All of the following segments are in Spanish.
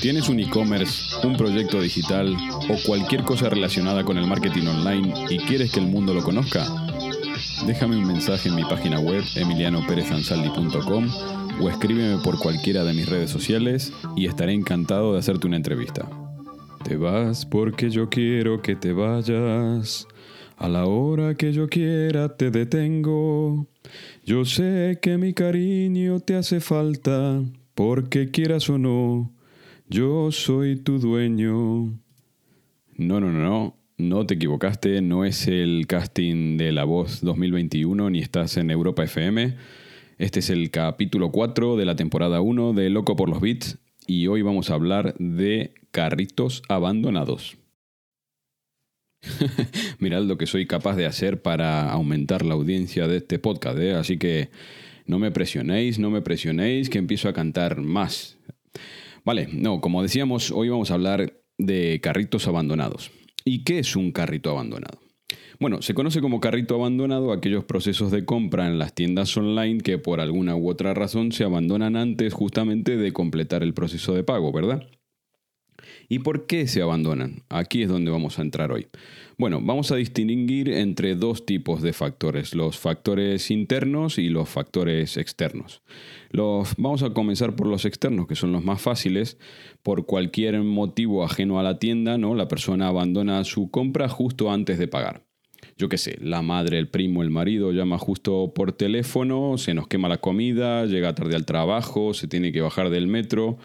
¿Tienes un e-commerce, un proyecto digital o cualquier cosa relacionada con el marketing online y quieres que el mundo lo conozca? Déjame un mensaje en mi página web emilianoperezansaldi.com o escríbeme por cualquiera de mis redes sociales y estaré encantado de hacerte una entrevista. Te vas porque yo quiero que te vayas. A la hora que yo quiera te detengo. Yo sé que mi cariño te hace falta, porque quieras o no, yo soy tu dueño. No, no, no, no, no te equivocaste, no es el casting de La Voz 2021 ni estás en Europa FM. Este es el capítulo 4 de la temporada 1 de Loco por los Beats y hoy vamos a hablar de carritos abandonados. Mirad lo que soy capaz de hacer para aumentar la audiencia de este podcast, ¿eh? así que no me presionéis, no me presionéis, que empiezo a cantar más. Vale, no, como decíamos, hoy vamos a hablar de carritos abandonados. ¿Y qué es un carrito abandonado? Bueno, se conoce como carrito abandonado aquellos procesos de compra en las tiendas online que por alguna u otra razón se abandonan antes justamente de completar el proceso de pago, ¿verdad? ¿Y por qué se abandonan? Aquí es donde vamos a entrar hoy. Bueno, vamos a distinguir entre dos tipos de factores, los factores internos y los factores externos. Los, vamos a comenzar por los externos, que son los más fáciles. Por cualquier motivo ajeno a la tienda, ¿no? la persona abandona su compra justo antes de pagar. Yo qué sé, la madre, el primo, el marido llama justo por teléfono, se nos quema la comida, llega tarde al trabajo, se tiene que bajar del metro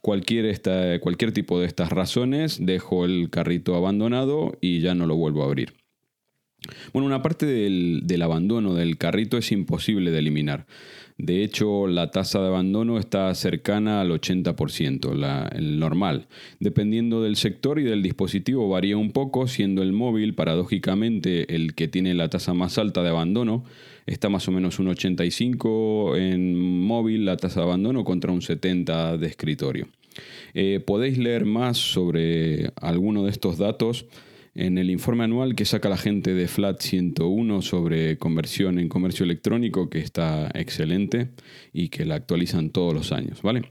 cualquier, esta, cualquier tipo de estas razones, dejo el carrito abandonado y ya no lo vuelvo a abrir. Bueno, una parte del, del, abandono del carrito es imposible de eliminar. De hecho, la tasa de abandono está cercana al 80%, la, el normal. Dependiendo del sector y del dispositivo varía un poco, siendo el móvil, paradójicamente, el que tiene la tasa más alta de abandono. Está más o menos un 85 en móvil la tasa de abandono contra un 70 de escritorio. Eh, podéis leer más sobre alguno de estos datos en el informe anual que saca la gente de Flat 101 sobre conversión en comercio electrónico, que está excelente y que la actualizan todos los años, ¿vale?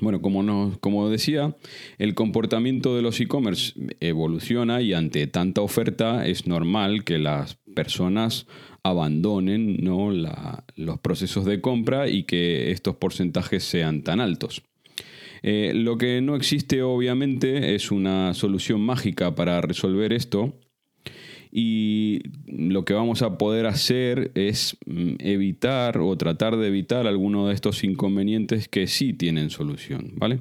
Bueno, como, como decía, el comportamiento de los e-commerce evoluciona y ante tanta oferta es normal que las personas abandonen ¿no? los procesos de compra y que estos porcentajes sean tan altos. Eh, lo que no existe obviamente es una solución mágica para resolver esto y lo que vamos a poder hacer es mm, evitar o tratar de evitar alguno de estos inconvenientes que sí tienen solución, ¿vale?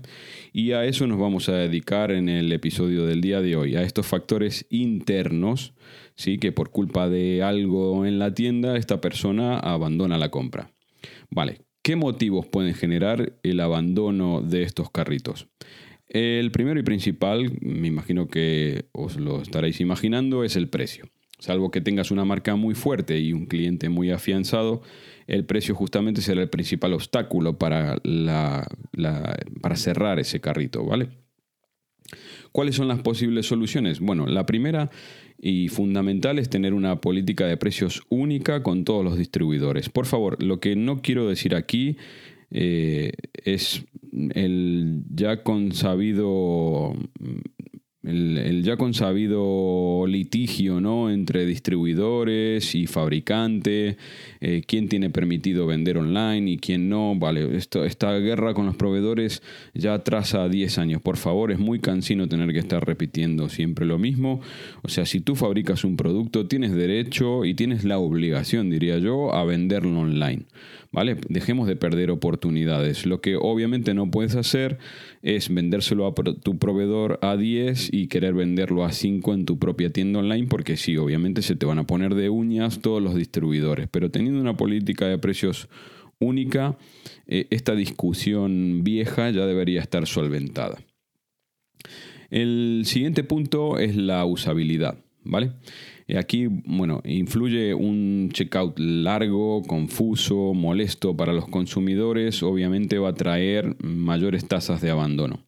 Y a eso nos vamos a dedicar en el episodio del día de hoy, a estos factores internos, ¿sí? Que por culpa de algo en la tienda esta persona abandona la compra. Vale, ¿Qué motivos pueden generar el abandono de estos carritos? El primero y principal, me imagino que os lo estaréis imaginando, es el precio. Salvo que tengas una marca muy fuerte y un cliente muy afianzado, el precio justamente será el principal obstáculo para, para cerrar ese carrito, ¿vale? ¿Cuáles son las posibles soluciones? Bueno, la primera y fundamental es tener una política de precios única con todos los distribuidores. Por favor, lo que no quiero decir aquí eh, es el ya consabido el, ya consabido litigio ¿no? entre distribuidores y fabricante, eh, quién tiene permitido vender online y quién no. Vale, esto, esta guerra con los proveedores ya atrasa 10 años. Por favor, es muy cansino tener que estar repitiendo siempre lo mismo. O sea, si tú fabricas un producto, tienes derecho y tienes la obligación, diría yo, a venderlo online. ¿Vale? Dejemos de perder oportunidades. Lo que obviamente no puedes hacer es vendérselo a tu proveedor a 10 y querer venderlo a 5 en tu propia tienda online, porque sí, obviamente se te van a poner de uñas todos los distribuidores. Pero teniendo una política de precios única, eh, esta discusión vieja ya debería estar solventada. El siguiente punto es la usabilidad, ¿vale? Aquí, bueno, influye un checkout largo, confuso, molesto para los consumidores, obviamente va a traer mayores tasas de abandono.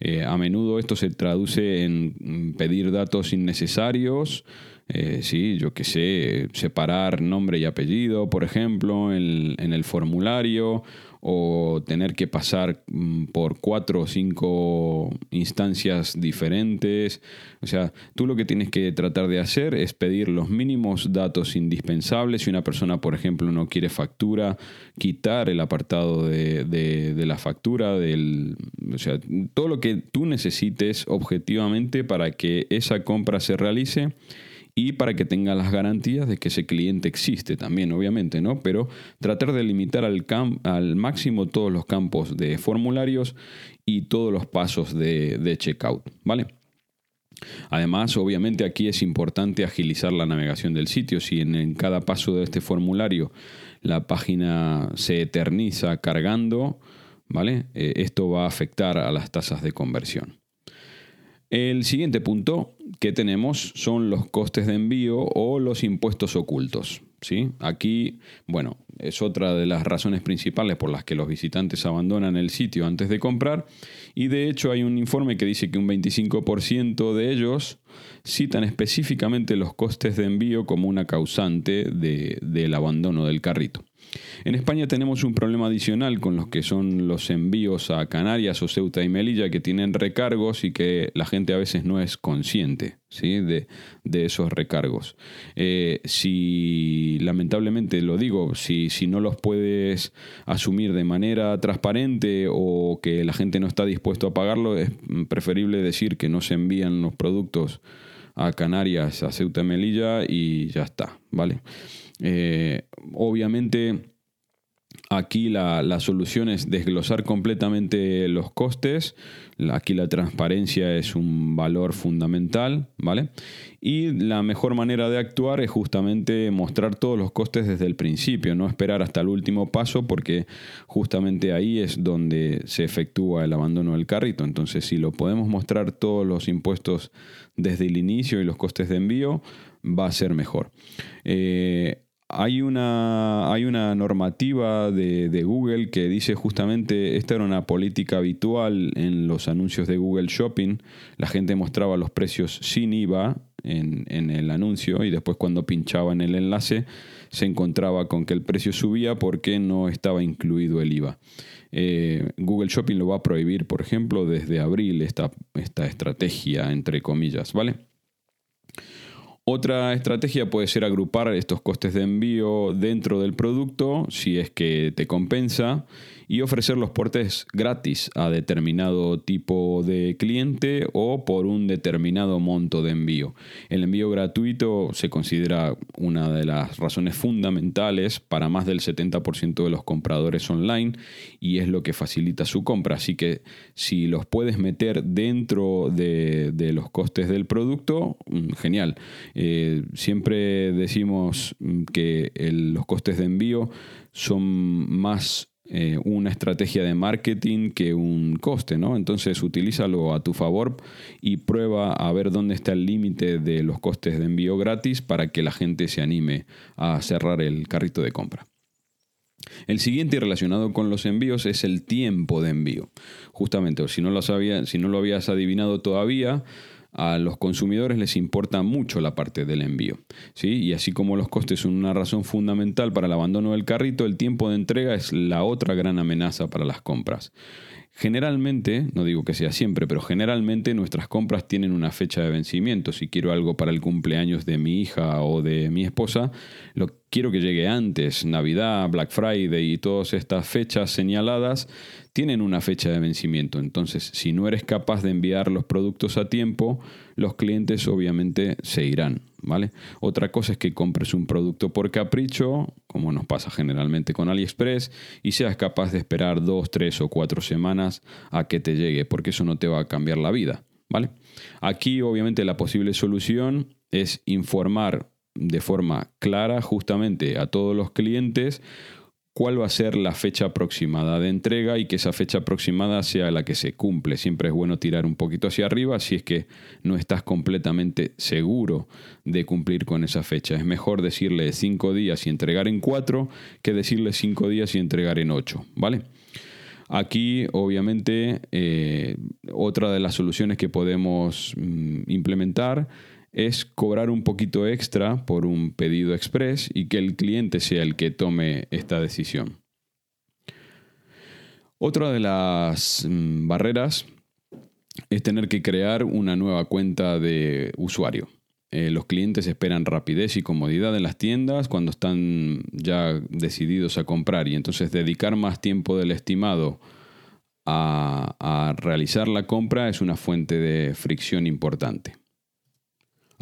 Eh, a menudo esto se traduce en pedir datos innecesarios, eh, sí, yo que sé, separar nombre y apellido, por ejemplo, en el formulario o tener que pasar mm, por cuatro o cinco instancias diferentes. O sea, tú lo que tienes que tratar de hacer es pedir los mínimos datos indispensables. Si una persona, por ejemplo, no quiere factura, quitar el apartado de, de, la factura, del, o sea, todo lo que tú necesites objetivamente para que esa compra se realice y para que tenga las garantías de que ese cliente existe también, obviamente, ¿no? Pero tratar de limitar al, máximo todos los campos de formularios y todos los pasos de, de checkout, ¿vale? Además, obviamente aquí es importante agilizar la navegación del sitio. Si en, cada paso de este formulario la página se eterniza cargando, ¿vale? Eh, esto va a afectar a las tasas de conversión. El siguiente punto que tenemos son los costes de envío o los impuestos ocultos. ¿sí? Aquí, bueno, es otra de las razones principales por las que los visitantes abandonan el sitio antes de comprar y de hecho hay un informe que dice que un 25% de ellos citan específicamente los costes de envío como una causante del abandono del carrito. En España tenemos un problema adicional con los que son los envíos a Canarias o Ceuta y Melilla que tienen recargos y que la gente a veces no es consciente ¿sí? de, esos recargos. Eh, si lamentablemente lo digo, si, si no los puedes asumir de manera transparente o que la gente no está dispuesto a pagarlo, es preferible decir que no se envían los productos a Canarias, a Ceuta y Melilla y ya está, ¿vale? Eh, obviamente Aquí la, solución es desglosar completamente los costes. Aquí la transparencia es un valor fundamental, ¿vale? Y la mejor manera de actuar es justamente mostrar todos los costes desde el principio, no esperar hasta el último paso porque justamente ahí es donde se efectúa el abandono del carrito. Entonces, si lo podemos mostrar todos los impuestos desde el inicio y los costes de envío, va a ser mejor. Eh, hay una, hay una normativa de, Google que dice justamente, esta era una política habitual en los anuncios de Google Shopping, la gente mostraba los precios sin IVA en, el anuncio y después cuando pinchaba en el enlace se encontraba con que el precio subía porque no estaba incluido el IVA. Eh, Google Shopping lo va a prohibir, por ejemplo, desde abril esta, esta estrategia, entre comillas, ¿vale? Otra estrategia puede ser agrupar estos costes de envío dentro del producto, si es que te compensa, y ofrecer los portes gratis a determinado tipo de cliente o por un determinado monto de envío. El envío gratuito se considera una de las razones fundamentales para más del 70% de los compradores online y es lo que facilita su compra. Así que si los puedes meter dentro de, los costes del producto, mm, genial. Eh, siempre decimos mm, que los costes de envío son más eh, una estrategia de marketing que un coste, ¿no? Entonces utilízalo a tu favor y prueba a ver dónde está el límite de los costes de envío gratis para que la gente se anime a cerrar el carrito de compra. El siguiente relacionado con los envíos es el tiempo de envío. Justamente, si no lo, si no lo habías adivinado todavía, a los consumidores les importa mucho la parte del envío. ¿sí? Y así como los costes son una razón fundamental para el abandono del carrito, el tiempo de entrega es la otra gran amenaza para las compras. Generalmente, no digo que sea siempre, pero generalmente nuestras compras tienen una fecha de vencimiento. Si quiero algo para el cumpleaños de mi hija o de mi esposa, lo quiero que llegue antes. Navidad, Black Friday y todas estas fechas señaladas tienen una fecha de vencimiento. Entonces, si no eres capaz de enviar los productos a tiempo, los clientes obviamente se irán. ¿vale? Otra cosa es que compres un producto por capricho, como nos pasa generalmente con AliExpress, y seas capaz de esperar dos, tres o cuatro semanas a que te llegue, porque eso no te va a cambiar la vida, ¿vale? Aquí obviamente la posible solución es informar de forma clara justamente a todos los clientes cuál va a ser la fecha aproximada de entrega y que esa fecha aproximada sea la que se cumple. Siempre es bueno tirar un poquito hacia arriba si es que no estás completamente seguro de cumplir con esa fecha. Es mejor decirle cinco días y entregar en cuatro que decirle cinco días y entregar en ocho, ¿vale? Aquí, obviamente, eh, otra de las soluciones que podemos mm, implementar es cobrar un poquito extra por un pedido express y que el cliente sea el que tome esta decisión. Otra de las mm, barreras es tener que crear una nueva cuenta de usuario. Eh, los clientes esperan rapidez y comodidad en las tiendas cuando están ya decididos a comprar y entonces dedicar más tiempo del estimado a, a realizar la compra es una fuente de fricción importante.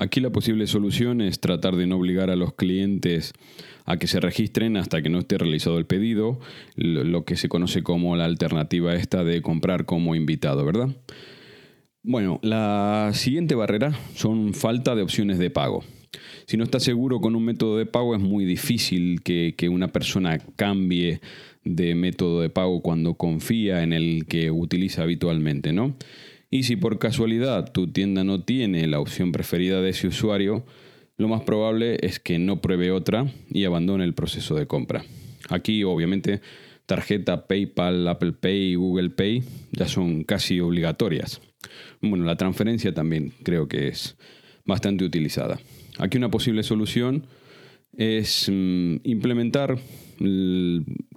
Aquí la posible solución es tratar de no obligar a los clientes a que se registren hasta que no esté realizado el pedido, lo que se conoce como la alternativa esta de comprar como invitado, ¿verdad? Bueno, la siguiente barrera son falta de opciones de pago. Si no estás seguro con un método de pago es muy difícil que, que una persona cambie de método de pago cuando confía en el que utiliza habitualmente, ¿no? Y si por casualidad tu tienda no tiene la opción preferida de ese usuario, lo más probable es que no pruebe otra y abandone el proceso de compra. Aquí obviamente tarjeta PayPal, Apple Pay, Google Pay ya son casi obligatorias. Bueno, la transferencia también creo que es bastante utilizada. Aquí una posible solución es mm, implementar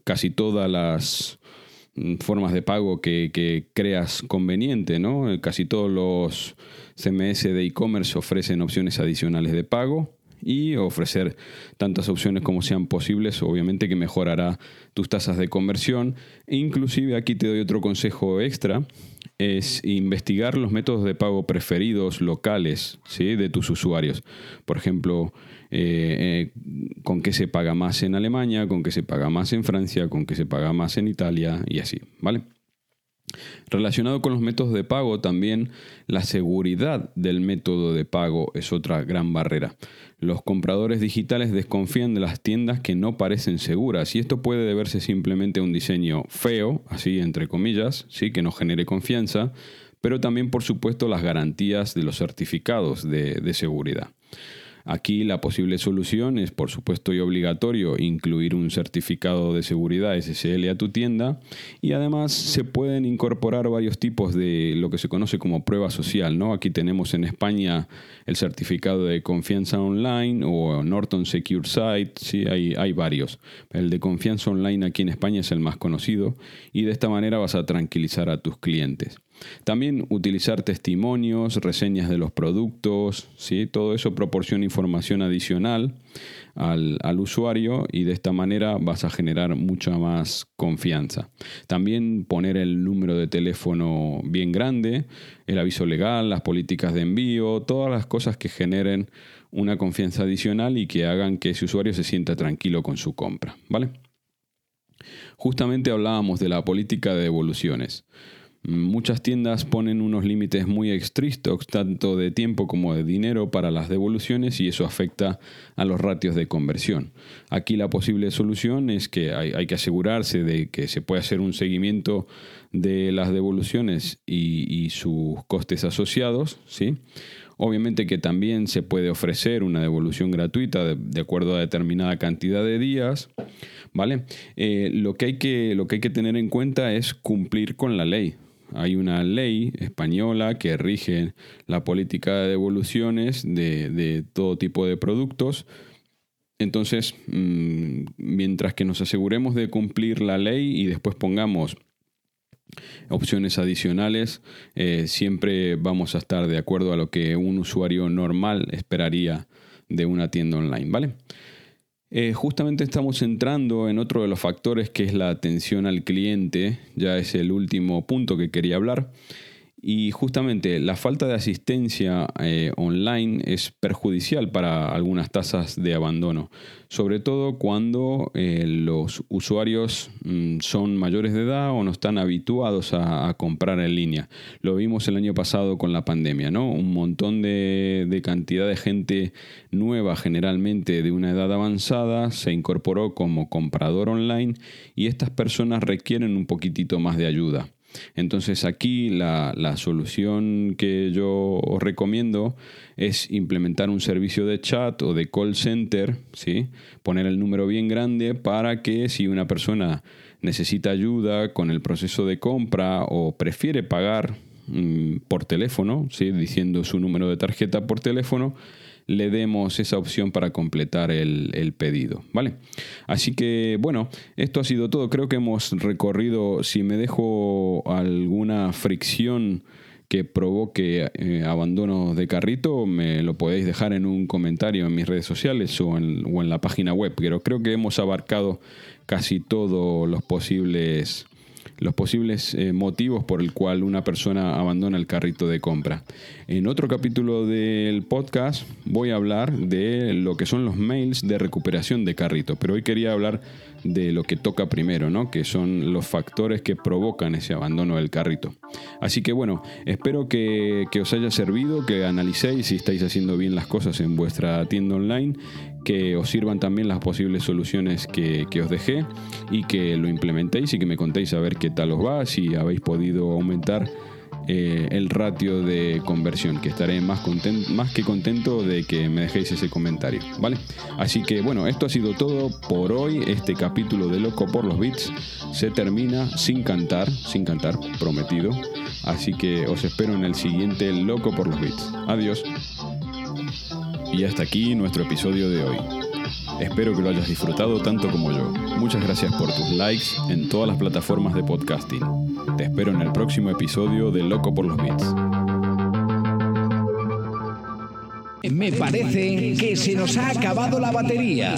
casi todas las formas de pago que, creas conveniente, ¿no? Eh, casi todos los CMS de e-commerce ofrecen opciones adicionales de pago y ofrecer tantas opciones como sean posibles, obviamente que mejorará tus tasas de conversión. Inclusive aquí te doy otro consejo extra, es investigar los métodos de pago preferidos locales de tus usuarios. Por ejemplo, eh, eh, con qué se paga más en Alemania, con qué se paga más en Francia, con qué se paga más en Italia y así, ¿vale? Relacionado con los métodos de pago, también la seguridad del método de pago es otra gran barrera. Los compradores digitales desconfían de las tiendas que no parecen seguras y esto puede deberse simplemente a un diseño feo, así entre comillas, ¿sí? que no genere confianza, pero también por supuesto las garantías de los certificados de seguridad. Aquí la posible solución es, por supuesto y obligatorio, incluir un certificado de seguridad SSL a tu tienda y además se pueden incorporar varios tipos de lo que se conoce como prueba social. ¿no? Aquí tenemos en España el certificado de confianza online o Norton Secure Site, sí, hay, hay varios. El de confianza online aquí en España es el más conocido y de esta manera vas a tranquilizar a tus clientes. También utilizar testimonios, reseñas de los productos, ¿sí? todo eso proporciona información adicional al, al, usuario y de esta manera vas a generar mucha más confianza. También poner el número de teléfono bien grande, el aviso legal, las políticas de envío, todas las cosas que generen una confianza adicional y que hagan que ese usuario se sienta tranquilo con su compra. ¿vale? Justamente hablábamos de la política de devoluciones. Muchas tiendas ponen unos límites muy estrictos, tanto de tiempo como de dinero, para las devoluciones y eso afecta a los ratios de conversión. Aquí la posible solución es que hay, que asegurarse de que se puede hacer un seguimiento de las devoluciones y, sus costes asociados, ¿sí? Obviamente que también se puede ofrecer una devolución gratuita de, acuerdo a determinada cantidad de días, ¿vale? Eh, lo, que hay que, lo que hay que tener en cuenta es cumplir con la ley. Hay una ley española que rige la política de devoluciones de, todo tipo de productos. Entonces, mm, mientras que nos aseguremos de cumplir la ley y después pongamos opciones adicionales, eh, siempre vamos a estar de acuerdo a lo que un usuario normal esperaría de una tienda online, ¿vale? Eh, justamente estamos entrando en otro de los factores que es la atención al cliente, ya es el último punto que quería hablar. Y justamente la falta de asistencia eh, online es perjudicial para algunas tasas de abandono, sobre todo cuando eh, los usuarios mm, son mayores de edad o no están habituados a, comprar en línea. Lo vimos el año pasado con la pandemia, ¿no? Un montón de, de cantidad de gente nueva, generalmente de una edad avanzada, se incorporó como comprador online y estas personas requieren un poquitito más de ayuda. Entonces aquí la, solución que yo os recomiendo es implementar un servicio de chat o de call center, ¿sí? poner el número bien grande para que si una persona necesita ayuda con el proceso de compra o prefiere pagar mm, por teléfono, ¿sí? diciendo su número de tarjeta por teléfono, le demos esa opción para completar el, pedido. ¿Vale? Así que bueno, esto ha sido todo. Creo que hemos recorrido, si me dejo alguna fricción que provoque eh, abandono de carrito, me lo podéis dejar en un comentario en mis redes sociales o en la página web. Pero creo que hemos abarcado casi todos los posibles los posibles eh, motivos por el cual una persona abandona el carrito de compra. En otro capítulo del podcast voy a hablar de lo que son los mails de recuperación de carrito, pero hoy quería hablar de lo que toca primero, ¿no? que son los factores que provocan ese abandono del carrito. Así que bueno, espero que, que os haya servido, que analicéis si estáis haciendo bien las cosas en vuestra tienda online que os sirvan también las posibles soluciones que, os dejé y que lo implementéis y que me contéis a ver qué tal os va, si habéis podido aumentar eh, el ratio de conversión, que estaré más, más que contento de que me dejéis ese comentario, ¿vale? Así que bueno, esto ha sido todo por hoy. Este capítulo de Loco por los Beats se termina sin cantar, sin cantar, prometido. Así que os espero en el siguiente Loco por los Beats. Adiós. Y hasta aquí nuestro episodio de hoy. Espero que lo hayas disfrutado tanto como yo. Muchas gracias por tus likes en todas las plataformas de podcasting. Te espero en el próximo episodio de Loco por los Beats. Me parece que se nos ha acabado la batería.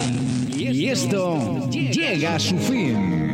Y esto llega a su fin.